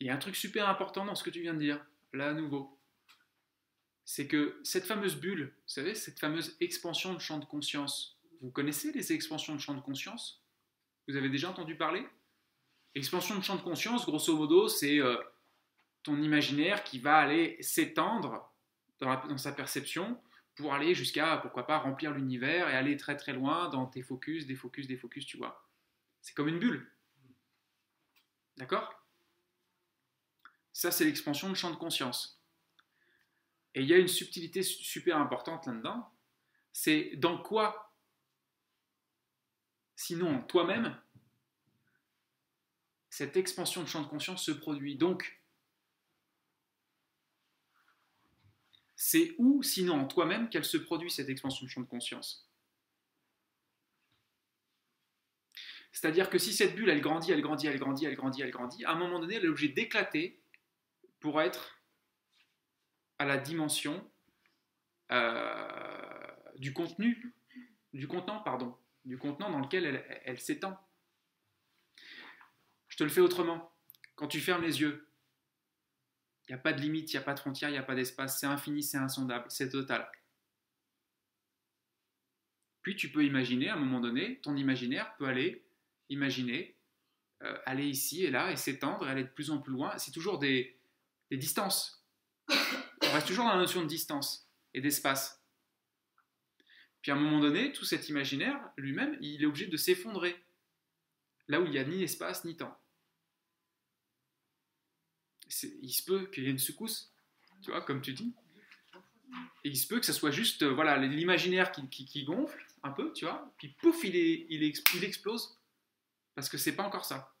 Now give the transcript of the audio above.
il y a un truc super important dans ce que tu viens de dire, là à nouveau. C'est que cette fameuse bulle, vous savez, cette fameuse expansion de champ de conscience, vous connaissez les expansions de champ de conscience? Vous avez déjà entendu parler? Expansion de champ de conscience, grosso modo, c'est euh, ton imaginaire qui va aller s'étendre dans, sa perception pour aller jusqu'à, pourquoi pas, remplir l'univers et aller très très loin dans tes focus, des focus, des focus, tu vois. C'est comme une bulle. D'accord? Ça, c'est l'expansion de champ de conscience. Et il y a une subtilité super importante là-dedans. C'est dans quoi, sinon toi-même, cette expansion de champ de conscience se produit. Donc, c'est où, sinon en toi-même, qu'elle se produit, cette expansion de champ de conscience? C'est-à-dire que si cette bulle, elle grandit, elle grandit, elle grandit, elle grandit, elle grandit, à un moment donné, elle est obligée d'éclater pour être à la dimension euh, du contenu, du contenant, pardon, du contenant dans lequel elle, s'étend. Je te le fais autrement. Quand tu fermes les yeux, il n'y a pas de limite, il n'y a pas de frontière, il n'y a pas d'espace, c'est infini, c'est insondable, c'est total. Puis tu peux imaginer, à un moment donné, ton imaginaire peut aller imaginer, euh, aller ici et là et s'étendre et aller de plus en plus loin. C'est toujours des, distances. On reste toujours dans la notion de distance et d'espace. Puis à un moment donné, tout cet imaginaire lui-même, il est obligé de s'effondrer. Là où il n'y a ni espace ni temps. Il se peut qu'il y ait une secousse, tu vois, comme tu dis. Et il se peut que ce soit juste euh, voilà l'imaginaire qui, gonfle un peu, tu vois, puis pouf, il, il explose parce que c'est pas encore ça.